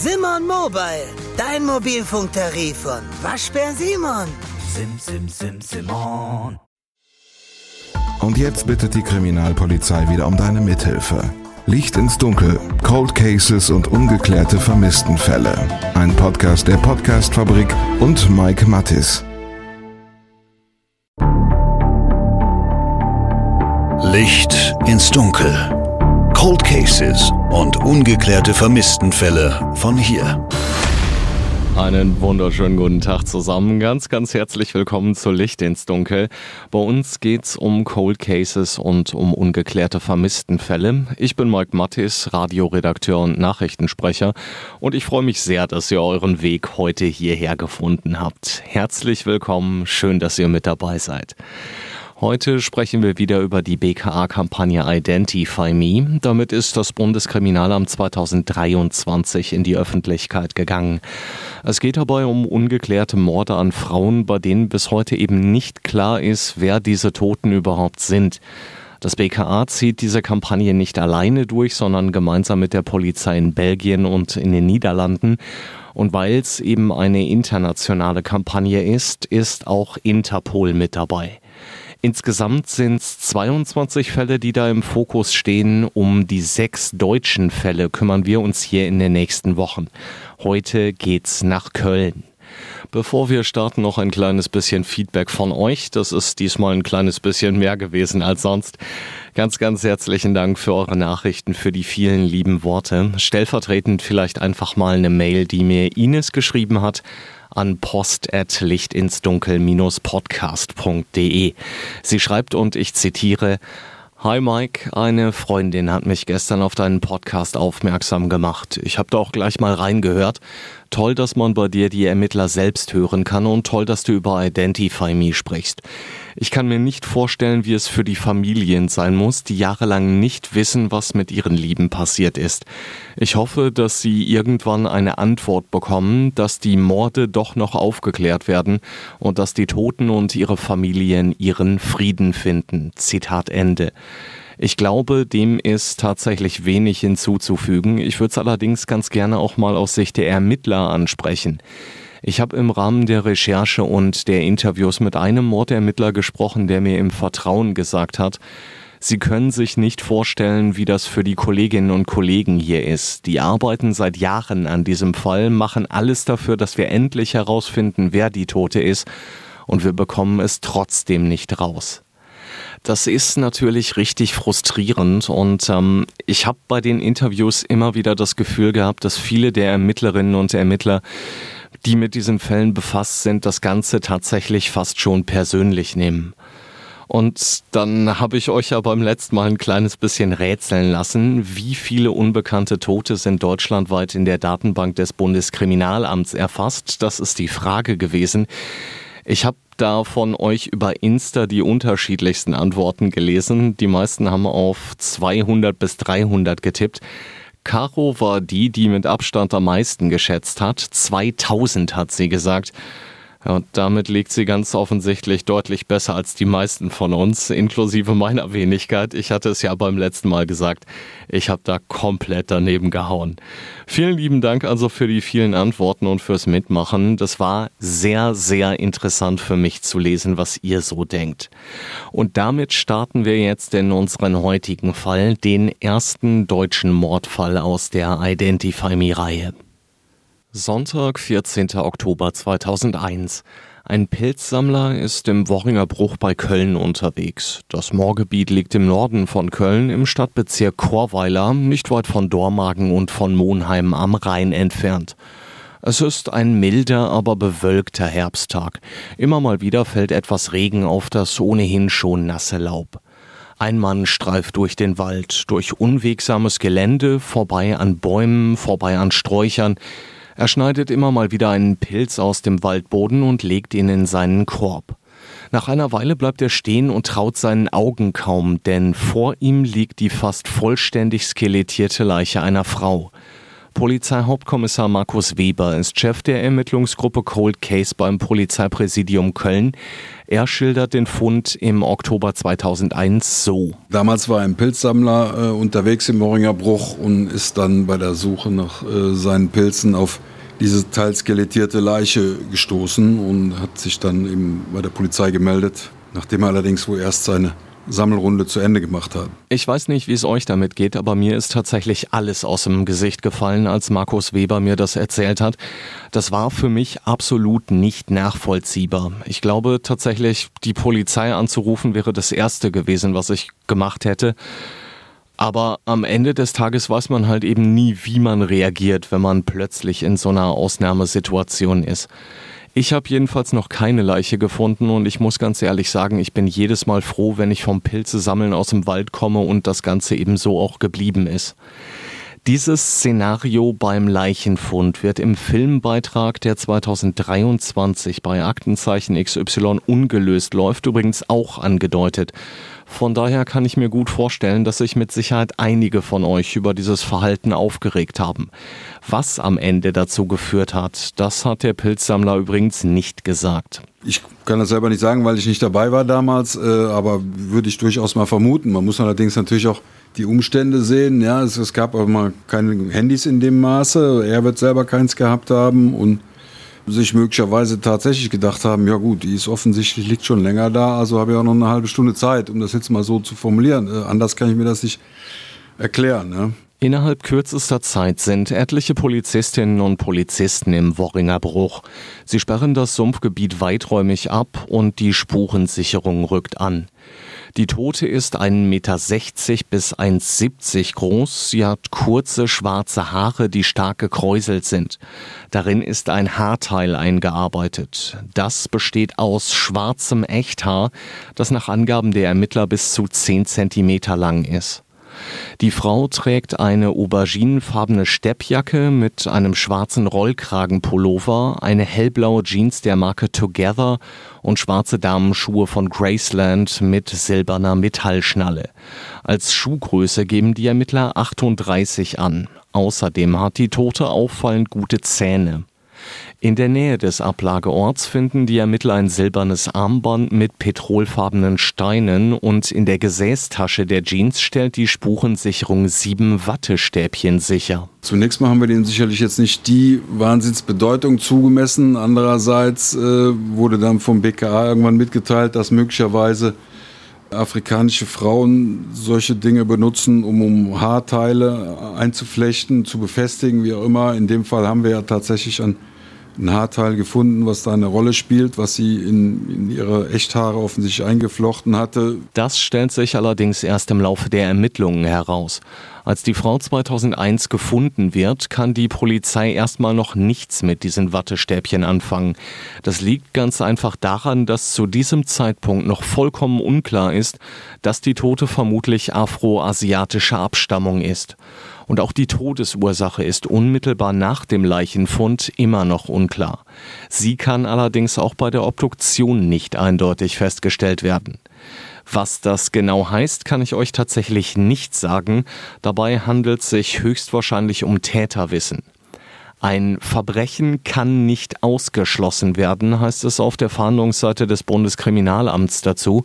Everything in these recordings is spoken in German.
Simon Mobile, dein Mobilfunktarif von Waschbär Simon. Sim, sim, sim, Simon. Und jetzt bittet die Kriminalpolizei wieder um deine Mithilfe. Licht ins Dunkel, Cold Cases und ungeklärte Vermisstenfälle. Ein Podcast der Podcastfabrik und Mike Mattis. Licht ins Dunkel. Cold Cases und ungeklärte Vermisstenfälle von hier. Einen wunderschönen guten Tag zusammen. Ganz, ganz herzlich willkommen zu Licht ins Dunkel. Bei uns geht's um Cold Cases und um ungeklärte Vermisstenfälle. Ich bin Mike Mattis, Radioredakteur und Nachrichtensprecher und ich freue mich sehr, dass ihr euren Weg heute hierher gefunden habt. Herzlich willkommen, schön, dass ihr mit dabei seid. Heute sprechen wir wieder über die BKA-Kampagne Identify Me. Damit ist das Bundeskriminalamt 2023 in die Öffentlichkeit gegangen. Es geht dabei um ungeklärte Morde an Frauen, bei denen bis heute eben nicht klar ist, wer diese Toten überhaupt sind. Das BKA zieht diese Kampagne nicht alleine durch, sondern gemeinsam mit der Polizei in Belgien und in den Niederlanden. Und weil es eben eine internationale Kampagne ist, ist auch Interpol mit dabei. Insgesamt sind es 22 Fälle, die da im Fokus stehen. Um die sechs deutschen Fälle kümmern wir uns hier in den nächsten Wochen. Heute geht's nach Köln. Bevor wir starten, noch ein kleines bisschen Feedback von euch. Das ist diesmal ein kleines bisschen mehr gewesen als sonst. Ganz, ganz herzlichen Dank für eure Nachrichten, für die vielen lieben Worte. Stellvertretend vielleicht einfach mal eine Mail, die mir Ines geschrieben hat an post.lichtinsdunkel-podcast.de. Sie schreibt und ich zitiere, Hi Mike, eine Freundin hat mich gestern auf deinen Podcast aufmerksam gemacht. Ich habe da auch gleich mal reingehört. Toll, dass man bei dir die Ermittler selbst hören kann und toll, dass du über Identify Me sprichst. Ich kann mir nicht vorstellen, wie es für die Familien sein muss, die jahrelang nicht wissen, was mit ihren Lieben passiert ist. Ich hoffe, dass sie irgendwann eine Antwort bekommen, dass die Morde doch noch aufgeklärt werden und dass die Toten und ihre Familien ihren Frieden finden. Zitat Ende. Ich glaube, dem ist tatsächlich wenig hinzuzufügen. Ich würde es allerdings ganz gerne auch mal aus Sicht der Ermittler ansprechen. Ich habe im Rahmen der Recherche und der Interviews mit einem Mordermittler gesprochen, der mir im Vertrauen gesagt hat, Sie können sich nicht vorstellen, wie das für die Kolleginnen und Kollegen hier ist. Die arbeiten seit Jahren an diesem Fall, machen alles dafür, dass wir endlich herausfinden, wer die Tote ist, und wir bekommen es trotzdem nicht raus. Das ist natürlich richtig frustrierend und ähm, ich habe bei den Interviews immer wieder das Gefühl gehabt, dass viele der Ermittlerinnen und Ermittler die mit diesen Fällen befasst sind, das Ganze tatsächlich fast schon persönlich nehmen. Und dann habe ich euch ja beim letzten Mal ein kleines bisschen rätseln lassen, wie viele unbekannte Tote sind deutschlandweit in der Datenbank des Bundeskriminalamts erfasst. Das ist die Frage gewesen. Ich habe da von euch über Insta die unterschiedlichsten Antworten gelesen. Die meisten haben auf 200 bis 300 getippt. Caro war die, die mit Abstand am meisten geschätzt hat. 2000 hat sie gesagt. Ja, und damit liegt sie ganz offensichtlich deutlich besser als die meisten von uns, inklusive meiner Wenigkeit. Ich hatte es ja beim letzten Mal gesagt, ich habe da komplett daneben gehauen. Vielen lieben Dank also für die vielen Antworten und fürs Mitmachen. Das war sehr, sehr interessant für mich zu lesen, was ihr so denkt. Und damit starten wir jetzt in unseren heutigen Fall, den ersten deutschen Mordfall aus der Identify Me-Reihe. Sonntag, 14. Oktober 2001. Ein Pilzsammler ist im Worringer Bruch bei Köln unterwegs. Das Moorgebiet liegt im Norden von Köln im Stadtbezirk Chorweiler, nicht weit von Dormagen und von Monheim am Rhein entfernt. Es ist ein milder, aber bewölkter Herbsttag. Immer mal wieder fällt etwas Regen auf das ohnehin schon nasse Laub. Ein Mann streift durch den Wald, durch unwegsames Gelände, vorbei an Bäumen, vorbei an Sträuchern. Er schneidet immer mal wieder einen Pilz aus dem Waldboden und legt ihn in seinen Korb. Nach einer Weile bleibt er stehen und traut seinen Augen kaum, denn vor ihm liegt die fast vollständig skelettierte Leiche einer Frau. Polizeihauptkommissar Markus Weber ist Chef der Ermittlungsgruppe Cold Case beim Polizeipräsidium Köln. Er schildert den Fund im Oktober 2001 so. Damals war ein Pilzsammler äh, unterwegs im Moringer Bruch und ist dann bei der Suche nach äh, seinen Pilzen auf diese teils skelettierte Leiche gestoßen und hat sich dann eben bei der Polizei gemeldet, nachdem er allerdings wohl erst seine Sammelrunde zu Ende gemacht hat. Ich weiß nicht, wie es euch damit geht, aber mir ist tatsächlich alles aus dem Gesicht gefallen, als Markus Weber mir das erzählt hat. Das war für mich absolut nicht nachvollziehbar. Ich glaube tatsächlich, die Polizei anzurufen wäre das Erste gewesen, was ich gemacht hätte. Aber am Ende des Tages weiß man halt eben nie, wie man reagiert, wenn man plötzlich in so einer Ausnahmesituation ist. Ich habe jedenfalls noch keine Leiche gefunden und ich muss ganz ehrlich sagen, ich bin jedes Mal froh, wenn ich vom Pilze sammeln aus dem Wald komme und das Ganze eben so auch geblieben ist. Dieses Szenario beim Leichenfund wird im Filmbeitrag, der 2023 bei Aktenzeichen XY ungelöst läuft, übrigens auch angedeutet. Von daher kann ich mir gut vorstellen, dass sich mit Sicherheit einige von euch über dieses Verhalten aufgeregt haben. Was am Ende dazu geführt hat, das hat der Pilzsammler übrigens nicht gesagt. Ich kann das selber nicht sagen, weil ich nicht dabei war damals, äh, aber würde ich durchaus mal vermuten. Man muss allerdings natürlich auch die Umstände sehen. Ja, es, es gab aber mal keine Handys in dem Maße. Er wird selber keins gehabt haben und sich möglicherweise tatsächlich gedacht haben, ja gut, die ist offensichtlich liegt schon länger da, also habe ich auch noch eine halbe Stunde Zeit, um das jetzt mal so zu formulieren. Äh, anders kann ich mir das nicht erklären. Ne? Innerhalb kürzester Zeit sind etliche Polizistinnen und Polizisten im Worringer Bruch. Sie sperren das Sumpfgebiet weiträumig ab und die Spurensicherung rückt an. Die Tote ist 1,60 Meter bis 1,70 groß. Sie hat kurze schwarze Haare, die stark gekräuselt sind. Darin ist ein Haarteil eingearbeitet. Das besteht aus schwarzem Echthaar, das nach Angaben der Ermittler bis zu 10 Zentimeter lang ist. Die Frau trägt eine auberginenfarbene Steppjacke mit einem schwarzen Rollkragenpullover, eine hellblaue Jeans der Marke Together und schwarze Damenschuhe von Graceland mit silberner Metallschnalle. Als Schuhgröße geben die Ermittler 38 an. Außerdem hat die Tote auffallend gute Zähne. In der Nähe des Ablageorts finden die Ermittler ein silbernes Armband mit petrolfarbenen Steinen und in der Gesäßtasche der Jeans stellt die Spurensicherung sieben Wattestäbchen sicher. Zunächst mal haben wir denen sicherlich jetzt nicht die Wahnsinnsbedeutung zugemessen. Andererseits äh, wurde dann vom BKA irgendwann mitgeteilt, dass möglicherweise afrikanische Frauen solche Dinge benutzen, um, um Haarteile einzuflechten, zu befestigen, wie auch immer. In dem Fall haben wir ja tatsächlich an ein Haarteil gefunden, was da eine Rolle spielt, was sie in, in ihre Echthaare offensichtlich eingeflochten hatte. Das stellt sich allerdings erst im Laufe der Ermittlungen heraus. Als die Frau 2001 gefunden wird, kann die Polizei erstmal noch nichts mit diesen Wattestäbchen anfangen. Das liegt ganz einfach daran, dass zu diesem Zeitpunkt noch vollkommen unklar ist, dass die Tote vermutlich afroasiatischer Abstammung ist und auch die Todesursache ist unmittelbar nach dem Leichenfund immer noch unklar. Sie kann allerdings auch bei der Obduktion nicht eindeutig festgestellt werden. Was das genau heißt, kann ich euch tatsächlich nicht sagen. Dabei handelt es sich höchstwahrscheinlich um Täterwissen. Ein Verbrechen kann nicht ausgeschlossen werden, heißt es auf der Fahndungsseite des Bundeskriminalamts dazu.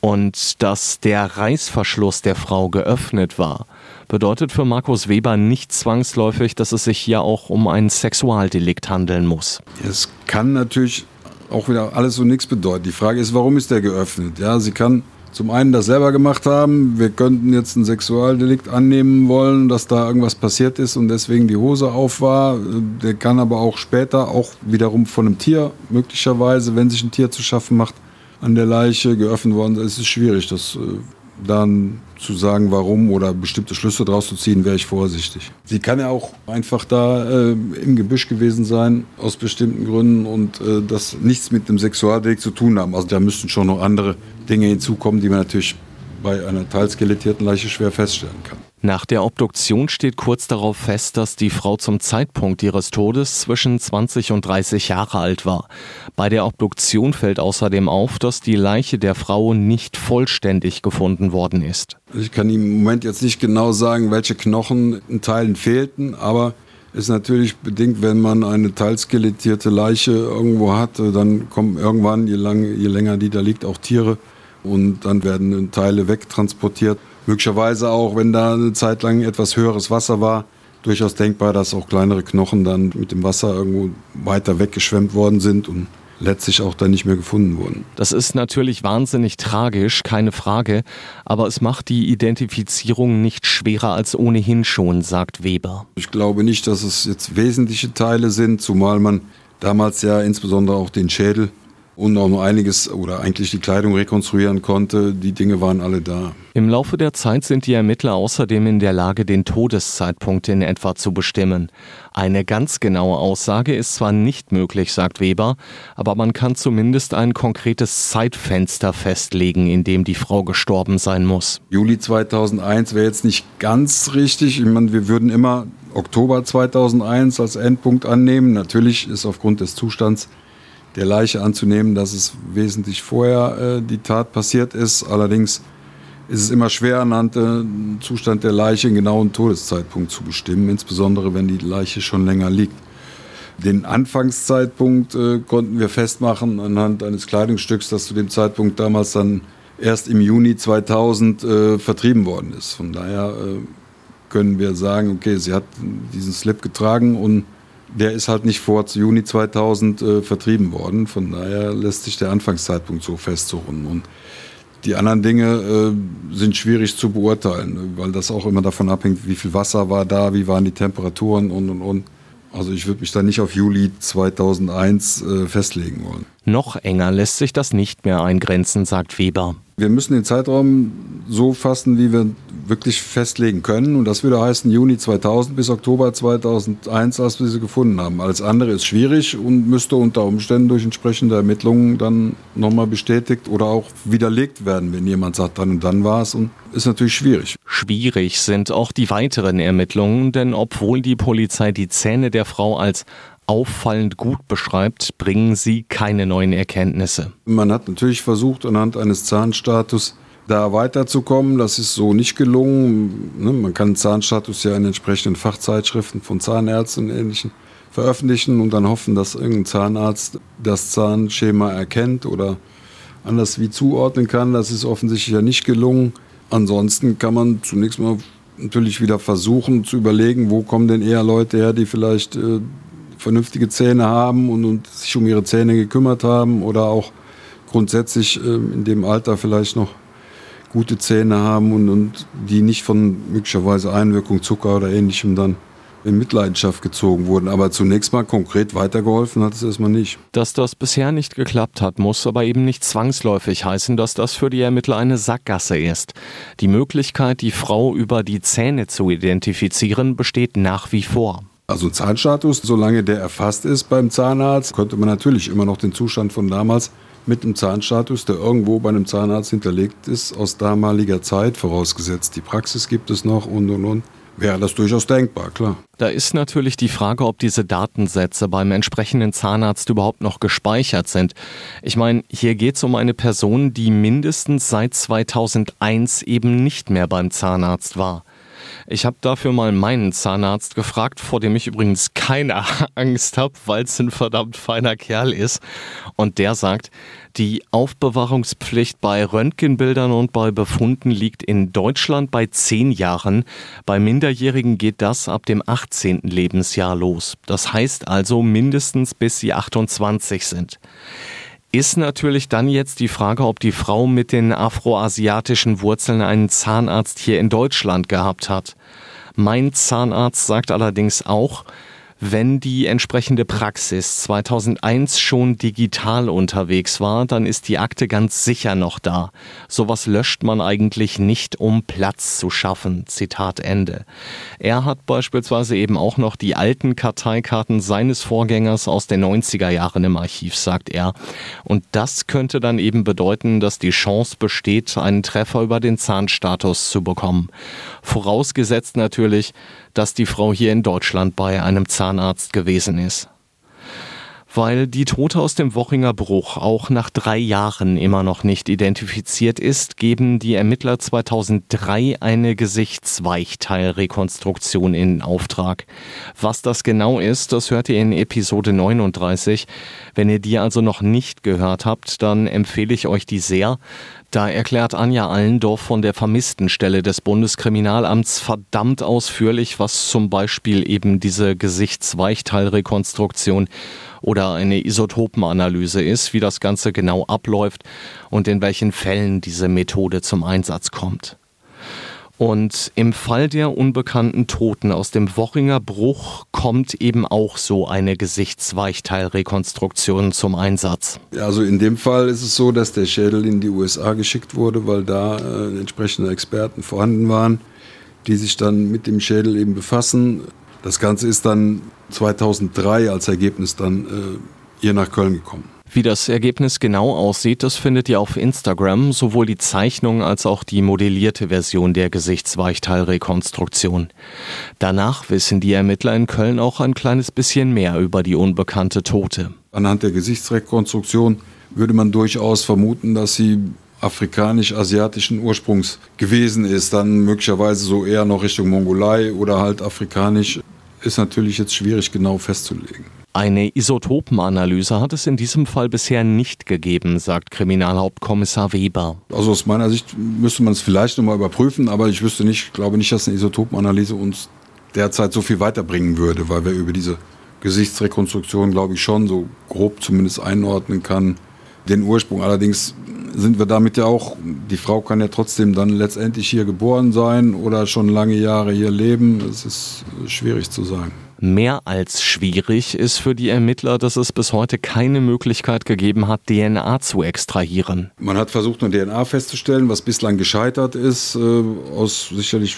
Und dass der Reißverschluss der Frau geöffnet war, bedeutet für Markus Weber nicht zwangsläufig, dass es sich hier auch um ein Sexualdelikt handeln muss. Es kann natürlich auch wieder alles und nichts bedeuten. Die Frage ist, warum ist der geöffnet? Ja, sie kann zum einen das selber gemacht haben. Wir könnten jetzt ein Sexualdelikt annehmen wollen, dass da irgendwas passiert ist und deswegen die Hose auf war. Der kann aber auch später, auch wiederum von einem Tier möglicherweise, wenn sich ein Tier zu schaffen macht, an der Leiche geöffnet worden. Es ist schwierig, das äh, dann zu sagen, warum oder bestimmte Schlüsse daraus zu ziehen, wäre ich vorsichtig. Sie kann ja auch einfach da äh, im Gebüsch gewesen sein, aus bestimmten Gründen und äh, das nichts mit dem Sexualdelikt zu tun haben. Also da müssten schon noch andere Dinge hinzukommen, die man natürlich bei einer teilskelettierten Leiche schwer feststellen kann. Nach der Obduktion steht kurz darauf fest, dass die Frau zum Zeitpunkt ihres Todes zwischen 20 und 30 Jahre alt war. Bei der Obduktion fällt außerdem auf, dass die Leiche der Frau nicht vollständig gefunden worden ist. Ich kann im Moment jetzt nicht genau sagen, welche Knochen in Teilen fehlten, aber ist natürlich bedingt, wenn man eine teilskelettierte Leiche irgendwo hat, dann kommen irgendwann, je, lang, je länger die da liegt, auch Tiere und dann werden Teile wegtransportiert. Möglicherweise auch, wenn da eine Zeit lang etwas höheres Wasser war, durchaus denkbar, dass auch kleinere Knochen dann mit dem Wasser irgendwo weiter weggeschwemmt worden sind und letztlich auch dann nicht mehr gefunden wurden. Das ist natürlich wahnsinnig tragisch, keine Frage, aber es macht die Identifizierung nicht schwerer als ohnehin schon, sagt Weber. Ich glaube nicht, dass es jetzt wesentliche Teile sind, zumal man damals ja insbesondere auch den Schädel und auch noch einiges oder eigentlich die Kleidung rekonstruieren konnte. Die Dinge waren alle da. Im Laufe der Zeit sind die Ermittler außerdem in der Lage, den Todeszeitpunkt in etwa zu bestimmen. Eine ganz genaue Aussage ist zwar nicht möglich, sagt Weber, aber man kann zumindest ein konkretes Zeitfenster festlegen, in dem die Frau gestorben sein muss. Juli 2001 wäre jetzt nicht ganz richtig. Ich meine, wir würden immer Oktober 2001 als Endpunkt annehmen. Natürlich ist aufgrund des Zustands der Leiche anzunehmen, dass es wesentlich vorher äh, die Tat passiert ist. Allerdings ist es immer schwer, anhand äh, Zustand der Leiche einen genauen Todeszeitpunkt zu bestimmen, insbesondere wenn die Leiche schon länger liegt. Den Anfangszeitpunkt äh, konnten wir festmachen anhand eines Kleidungsstücks, das zu dem Zeitpunkt damals dann erst im Juni 2000 äh, vertrieben worden ist. Von daher äh, können wir sagen, okay, sie hat diesen Slip getragen und der ist halt nicht vor Juni 2000 äh, vertrieben worden. Von daher lässt sich der Anfangszeitpunkt so festsuchen. Und die anderen Dinge äh, sind schwierig zu beurteilen, weil das auch immer davon abhängt, wie viel Wasser war da, wie waren die Temperaturen und und und. Also ich würde mich da nicht auf Juli 2001 äh, festlegen wollen. Noch enger lässt sich das nicht mehr eingrenzen, sagt Weber. Wir müssen den Zeitraum so fassen, wie wir wirklich festlegen können. Und das würde heißen Juni 2000 bis Oktober 2001, als wir sie gefunden haben. Alles andere ist schwierig und müsste unter Umständen durch entsprechende Ermittlungen dann nochmal bestätigt oder auch widerlegt werden, wenn jemand sagt, dann und dann war es. Und ist natürlich schwierig. Schwierig sind auch die weiteren Ermittlungen, denn obwohl die Polizei die Zähne der Frau als auffallend gut beschreibt, bringen sie keine neuen Erkenntnisse. Man hat natürlich versucht, anhand eines Zahnstatus da weiterzukommen. Das ist so nicht gelungen. Ne, man kann Zahnstatus ja in entsprechenden Fachzeitschriften von Zahnärzten und Ähnlichen veröffentlichen und dann hoffen, dass irgendein Zahnarzt das Zahnschema erkennt oder anders wie zuordnen kann. Das ist offensichtlich ja nicht gelungen. Ansonsten kann man zunächst mal natürlich wieder versuchen zu überlegen, wo kommen denn eher Leute her, die vielleicht äh, vernünftige Zähne haben und, und, sich um ihre Zähne gekümmert haben oder auch grundsätzlich äh, in dem Alter vielleicht noch gute Zähne haben und, und die nicht von möglicherweise Einwirkung Zucker oder ähnlichem dann in Mitleidenschaft gezogen wurden. Aber zunächst mal konkret weitergeholfen hat es erstmal nicht. Dass das bisher nicht geklappt hat, muss aber eben nicht zwangsläufig heißen, dass das für die Ermittler eine Sackgasse ist. Die Möglichkeit, die Frau über die Zähne zu identifizieren, besteht nach wie vor. Also Zahnstatus, solange der erfasst ist beim Zahnarzt, konnte man natürlich immer noch den Zustand von damals mit einem Zahnstatus, der irgendwo bei einem Zahnarzt hinterlegt ist, aus damaliger Zeit, vorausgesetzt die Praxis gibt es noch und und und, wäre das durchaus denkbar, klar. Da ist natürlich die Frage, ob diese Datensätze beim entsprechenden Zahnarzt überhaupt noch gespeichert sind. Ich meine, hier geht es um eine Person, die mindestens seit 2001 eben nicht mehr beim Zahnarzt war. Ich habe dafür mal meinen Zahnarzt gefragt, vor dem ich übrigens keine Angst habe, weil es ein verdammt feiner Kerl ist. Und der sagt, die Aufbewahrungspflicht bei Röntgenbildern und bei Befunden liegt in Deutschland bei zehn Jahren. Bei Minderjährigen geht das ab dem 18. Lebensjahr los. Das heißt also mindestens bis sie 28 sind ist natürlich dann jetzt die Frage, ob die Frau mit den afroasiatischen Wurzeln einen Zahnarzt hier in Deutschland gehabt hat. Mein Zahnarzt sagt allerdings auch, wenn die entsprechende Praxis 2001 schon digital unterwegs war, dann ist die Akte ganz sicher noch da. Sowas löscht man eigentlich nicht, um Platz zu schaffen. Zitat Ende. Er hat beispielsweise eben auch noch die alten Karteikarten seines Vorgängers aus den 90er Jahren im Archiv, sagt er. Und das könnte dann eben bedeuten, dass die Chance besteht, einen Treffer über den Zahnstatus zu bekommen. Vorausgesetzt natürlich, dass die Frau hier in Deutschland bei einem Zahnarzt gewesen ist. Weil die Tote aus dem Wochinger Bruch auch nach drei Jahren immer noch nicht identifiziert ist, geben die Ermittler 2003 eine Gesichtsweichteilrekonstruktion in Auftrag. Was das genau ist, das hört ihr in Episode 39. Wenn ihr die also noch nicht gehört habt, dann empfehle ich euch die sehr. Da erklärt Anja Allendorf von der Vermisstenstelle des Bundeskriminalamts verdammt ausführlich, was zum Beispiel eben diese Gesichtsweichteilrekonstruktion oder eine Isotopenanalyse ist, wie das Ganze genau abläuft und in welchen Fällen diese Methode zum Einsatz kommt. Und im Fall der unbekannten Toten aus dem Wochinger Bruch kommt eben auch so eine Gesichtsweichteilrekonstruktion zum Einsatz. Also in dem Fall ist es so, dass der Schädel in die USA geschickt wurde, weil da äh, entsprechende Experten vorhanden waren, die sich dann mit dem Schädel eben befassen. Das Ganze ist dann 2003 als Ergebnis dann äh, hier nach Köln gekommen. Wie das Ergebnis genau aussieht, das findet ihr auf Instagram, sowohl die Zeichnung als auch die modellierte Version der Gesichtsweichteilrekonstruktion. Danach wissen die Ermittler in Köln auch ein kleines bisschen mehr über die unbekannte Tote. Anhand der Gesichtsrekonstruktion würde man durchaus vermuten, dass sie afrikanisch-asiatischen Ursprungs gewesen ist, dann möglicherweise so eher noch Richtung Mongolei oder halt afrikanisch, ist natürlich jetzt schwierig genau festzulegen. Eine Isotopenanalyse hat es in diesem Fall bisher nicht gegeben, sagt Kriminalhauptkommissar Weber. Also aus meiner Sicht müsste man es vielleicht nochmal überprüfen, aber ich wüsste nicht, glaube nicht, dass eine Isotopenanalyse uns derzeit so viel weiterbringen würde, weil wir über diese Gesichtsrekonstruktion, glaube ich, schon so grob zumindest einordnen kann, den Ursprung. Allerdings sind wir damit ja auch, die Frau kann ja trotzdem dann letztendlich hier geboren sein oder schon lange Jahre hier leben. Es ist schwierig zu sagen. Mehr als schwierig ist für die Ermittler, dass es bis heute keine Möglichkeit gegeben hat, DNA zu extrahieren. Man hat versucht, nur DNA festzustellen, was bislang gescheitert ist, äh, aus sicherlich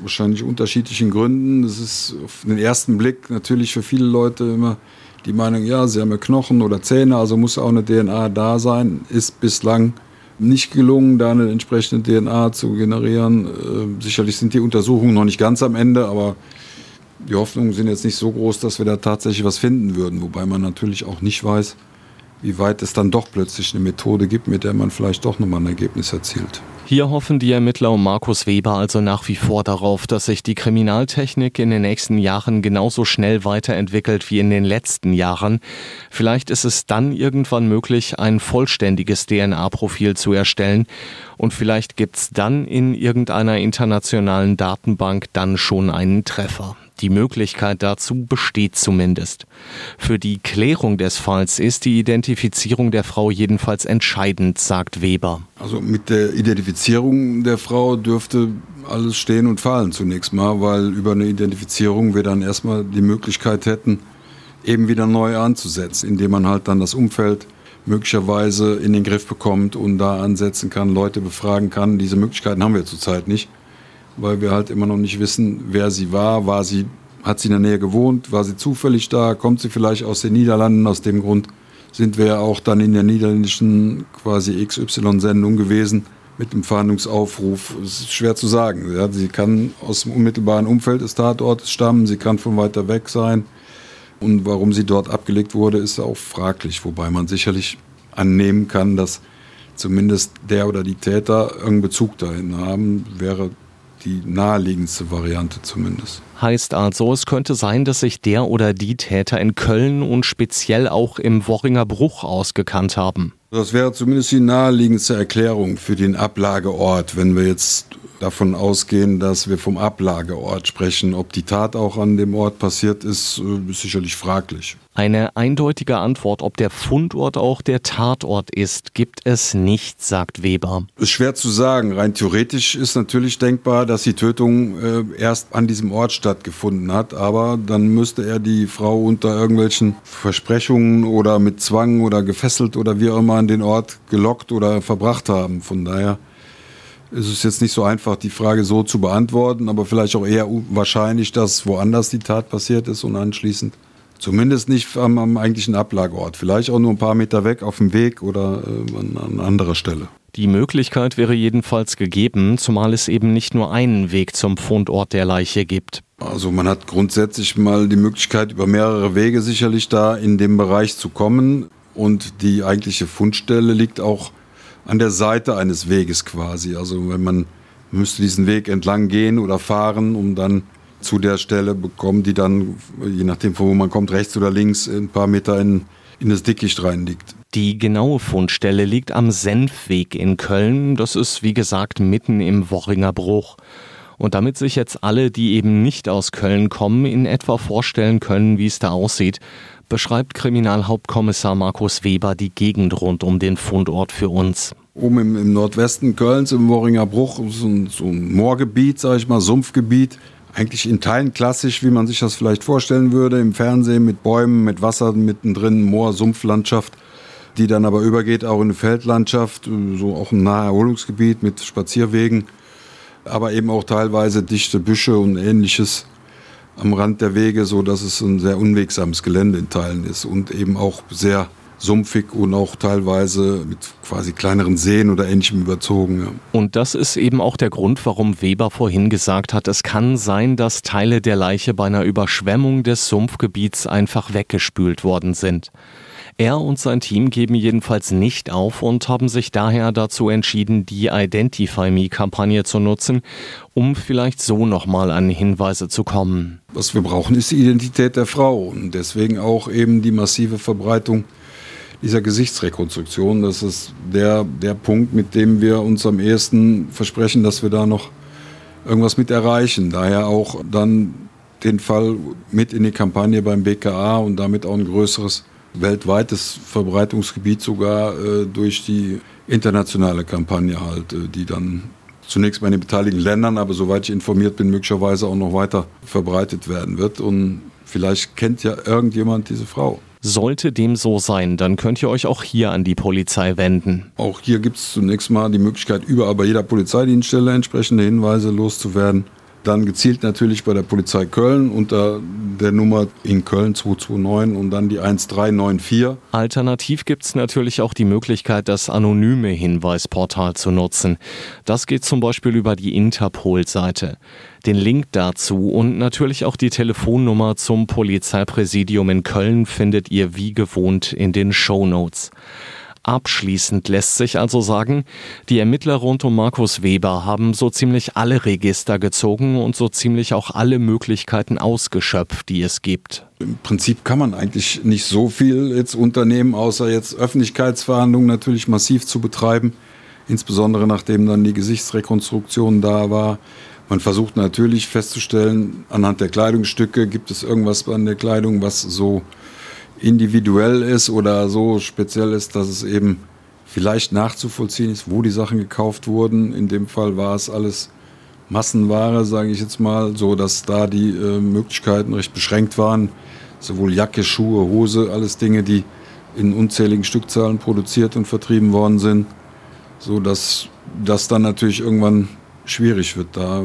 wahrscheinlich unterschiedlichen Gründen. Das ist auf den ersten Blick natürlich für viele Leute immer die Meinung, ja, sie haben ja Knochen oder Zähne, also muss auch eine DNA da sein. Ist bislang nicht gelungen, da eine entsprechende DNA zu generieren. Äh, sicherlich sind die Untersuchungen noch nicht ganz am Ende, aber die Hoffnungen sind jetzt nicht so groß, dass wir da tatsächlich was finden würden. Wobei man natürlich auch nicht weiß, wie weit es dann doch plötzlich eine Methode gibt, mit der man vielleicht doch nochmal ein Ergebnis erzielt. Hier hoffen die Ermittler um Markus Weber also nach wie vor darauf, dass sich die Kriminaltechnik in den nächsten Jahren genauso schnell weiterentwickelt wie in den letzten Jahren. Vielleicht ist es dann irgendwann möglich, ein vollständiges DNA-Profil zu erstellen und vielleicht gibt es dann in irgendeiner internationalen Datenbank dann schon einen Treffer. Die Möglichkeit dazu besteht zumindest. Für die Klärung des Falls ist die Identifizierung der Frau jedenfalls entscheidend, sagt Weber. Also mit der Identifizierung der Frau dürfte alles stehen und fallen zunächst mal, weil über eine Identifizierung wir dann erstmal die Möglichkeit hätten, eben wieder neu anzusetzen, indem man halt dann das Umfeld möglicherweise in den Griff bekommt und da ansetzen kann, Leute befragen kann. Diese Möglichkeiten haben wir zurzeit nicht weil wir halt immer noch nicht wissen, wer sie war. War sie, hat sie in der Nähe gewohnt? War sie zufällig da? Kommt sie vielleicht aus den Niederlanden? Aus dem Grund sind wir ja auch dann in der niederländischen quasi XY-Sendung gewesen mit dem Fahndungsaufruf. Es ist schwer zu sagen. Ja, sie kann aus dem unmittelbaren Umfeld des Tatortes stammen, sie kann von weiter weg sein. Und warum sie dort abgelegt wurde, ist auch fraglich, wobei man sicherlich annehmen kann, dass zumindest der oder die Täter irgendeinen Bezug dahin haben, wäre die naheliegendste Variante zumindest. Heißt also, es könnte sein, dass sich der oder die Täter in Köln und speziell auch im Worringer Bruch ausgekannt haben. Das wäre zumindest die naheliegendste Erklärung für den Ablageort, wenn wir jetzt davon ausgehen, dass wir vom Ablageort sprechen. Ob die Tat auch an dem Ort passiert ist, äh, ist sicherlich fraglich. Eine eindeutige Antwort, ob der Fundort auch der Tatort ist, gibt es nicht, sagt Weber. Ist schwer zu sagen. Rein theoretisch ist natürlich denkbar, dass die Tötung äh, erst an diesem Ort stattgefunden hat, aber dann müsste er die Frau unter irgendwelchen Versprechungen oder mit Zwang oder gefesselt oder wie auch immer an den Ort gelockt oder verbracht haben. Von daher ist es jetzt nicht so einfach, die Frage so zu beantworten, aber vielleicht auch eher wahrscheinlich, dass woanders die Tat passiert ist und anschließend Zumindest nicht am, am, eigentlichen Ablageort. Vielleicht auch nur ein paar Meter weg auf dem Weg oder äh, an, an anderer Stelle. Die Möglichkeit wäre jedenfalls gegeben, zumal es eben nicht nur einen Weg zum Fundort der Leiche gibt. Also man hat grundsätzlich mal die Möglichkeit, über mehrere Wege sicherlich da in dem Bereich zu kommen. Und die eigentliche Fundstelle liegt auch an der Seite eines Weges quasi. Also wenn man müsste diesen Weg entlang gehen oder fahren, um dann zu der Stelle bekommen, die dann, je nachdem von wo man kommt, rechts oder links, ein paar Meter in, in das Dickicht rein liegt. Die genaue Fundstelle liegt am Senfweg in Köln. Das ist, wie gesagt, mitten im Worringer Bruch. Und damit sich jetzt alle, die eben nicht aus Köln kommen, in etwa vorstellen können, wie es da aussieht, beschreibt Kriminalhauptkommissar Markus Weber die Gegend rund um den Fundort für uns. Oben im, im Nordwesten Kölns, im Worringer Bruch, so ein, so ein Moorgebiet, sage ich mal, Sumpfgebiet. Eigentlich in Teilen klassisch, wie man sich das vielleicht vorstellen würde, im Fernsehen mit Bäumen, mit Wasser mittendrin, Moor, Sumpflandschaft die dann aber übergeht auch in eine Feldlandschaft, so auch ein Naherholungsgebiet mit Spazierwegen, aber eben auch teilweise dichte Büsche und ähnliches am Rand der Wege, so dass es ein sehr unwegsames Gelände in Teilen ist und eben auch sehr sumpfig und auch teilweise mit quasi kleineren Seen oder ähnlichem überzogen. Ja. Und das ist eben auch der Grund, warum Weber vorhin gesagt hat, es kann sein, dass Teile der Leiche bei einer Überschwemmung des Sumpfgebiets einfach weggespült worden sind. Er und sein Team geben jedenfalls nicht auf und haben sich daher dazu entschieden, die Identify Me-Kampagne zu nutzen, um vielleicht so nochmal an Hinweise zu kommen. Was wir brauchen, ist die Identität der Frau und deswegen auch eben die massive Verbreitung dieser Gesichtsrekonstruktion. Das ist der, der Punkt, mit dem wir uns am ehesten versprechen, dass wir da noch irgendwas mit erreichen. Daher auch dann den Fall mit in die Kampagne beim BKA und damit auch ein größeres weltweites Verbreitungsgebiet sogar äh, durch die internationale Kampagne halt, äh, die dann zunächst bei den beteiligten Ländern, aber soweit ich informiert bin, möglicherweise auch noch weiter verbreitet werden wird. Und vielleicht kennt ja irgendjemand diese Frau. Sollte dem so sein, dann könnt ihr euch auch hier an die Polizei wenden. Auch hier gibt es zunächst mal die Möglichkeit, überall bei jeder Polizeidienststelle entsprechende Hinweise loszuwerden. Dann gezielt natürlich bei der Polizei Köln unter der Nummer in Köln 229 und dann die 1394. Alternativ gibt es natürlich auch die Möglichkeit, das anonyme Hinweisportal zu nutzen. Das geht zum Beispiel über die Interpol-Seite. Den Link dazu und natürlich auch die Telefonnummer zum Polizeipräsidium in Köln findet ihr wie gewohnt in den Show Notes. Abschließend lässt sich also sagen, die Ermittler rund um Markus Weber haben so ziemlich alle Register gezogen und so ziemlich auch alle Möglichkeiten ausgeschöpft, die es gibt. Im Prinzip kann man eigentlich nicht so viel jetzt unternehmen, außer jetzt Öffentlichkeitsverhandlungen natürlich massiv zu betreiben, insbesondere nachdem dann die Gesichtsrekonstruktion da war. Man versucht natürlich festzustellen, anhand der Kleidungsstücke, gibt es irgendwas an der Kleidung, was so individuell ist oder so speziell ist, dass es eben vielleicht nachzuvollziehen ist, wo die Sachen gekauft wurden. In dem Fall war es alles Massenware, sage ich jetzt mal, so dass da die äh, Möglichkeiten recht beschränkt waren. Sowohl Jacke, Schuhe, Hose, alles Dinge, die in unzähligen Stückzahlen produziert und vertrieben worden sind, so dass das dann natürlich irgendwann schwierig wird, da äh,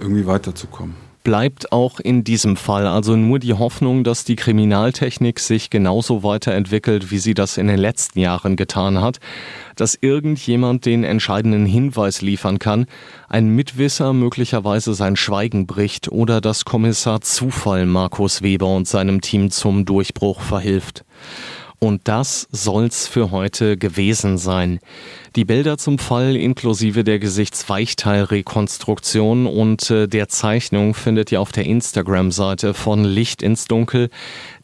irgendwie weiterzukommen bleibt auch in diesem Fall also nur die Hoffnung, dass die Kriminaltechnik sich genauso weiterentwickelt, wie sie das in den letzten Jahren getan hat, dass irgendjemand den entscheidenden Hinweis liefern kann, ein Mitwisser möglicherweise sein Schweigen bricht oder dass Kommissar Zufall Markus Weber und seinem Team zum Durchbruch verhilft. Und das soll's für heute gewesen sein. Die Bilder zum Fall inklusive der Gesichtsweichteilrekonstruktion und äh, der Zeichnung findet ihr auf der Instagram-Seite von Licht ins Dunkel,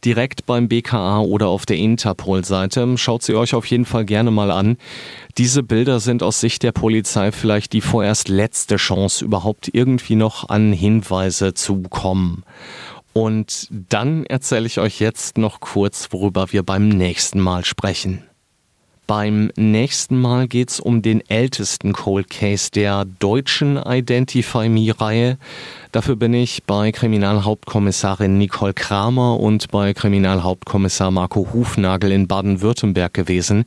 direkt beim BKA oder auf der Interpol-Seite. Schaut sie euch auf jeden Fall gerne mal an. Diese Bilder sind aus Sicht der Polizei vielleicht die vorerst letzte Chance, überhaupt irgendwie noch an Hinweise zu kommen. Und dann erzähle ich euch jetzt noch kurz, worüber wir beim nächsten Mal sprechen. Beim nächsten Mal geht es um den ältesten Cold Case der deutschen Identify Me-Reihe. Dafür bin ich bei Kriminalhauptkommissarin Nicole Kramer und bei Kriminalhauptkommissar Marco Hufnagel in Baden-Württemberg gewesen.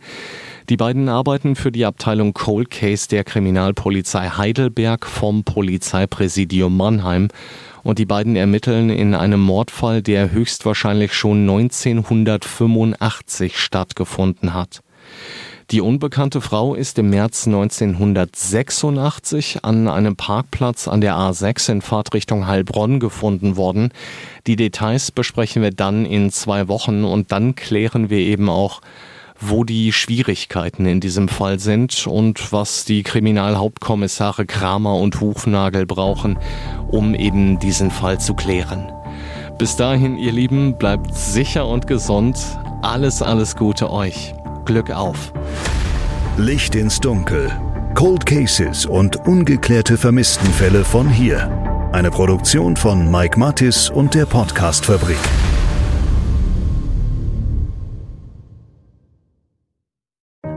Die beiden arbeiten für die Abteilung Cold Case der Kriminalpolizei Heidelberg vom Polizeipräsidium Mannheim und die beiden ermitteln in einem Mordfall, der höchstwahrscheinlich schon 1985 stattgefunden hat. Die unbekannte Frau ist im März 1986 an einem Parkplatz an der A6 in Fahrtrichtung Heilbronn gefunden worden. Die Details besprechen wir dann in zwei Wochen und dann klären wir eben auch, wo die Schwierigkeiten in diesem Fall sind und was die Kriminalhauptkommissare Kramer und Hufnagel brauchen, um eben diesen Fall zu klären. Bis dahin, ihr Lieben, bleibt sicher und gesund. Alles, alles Gute euch. Glück auf. Licht ins Dunkel. Cold Cases und ungeklärte Vermisstenfälle von hier. Eine Produktion von Mike Mattis und der Podcast-Fabrik.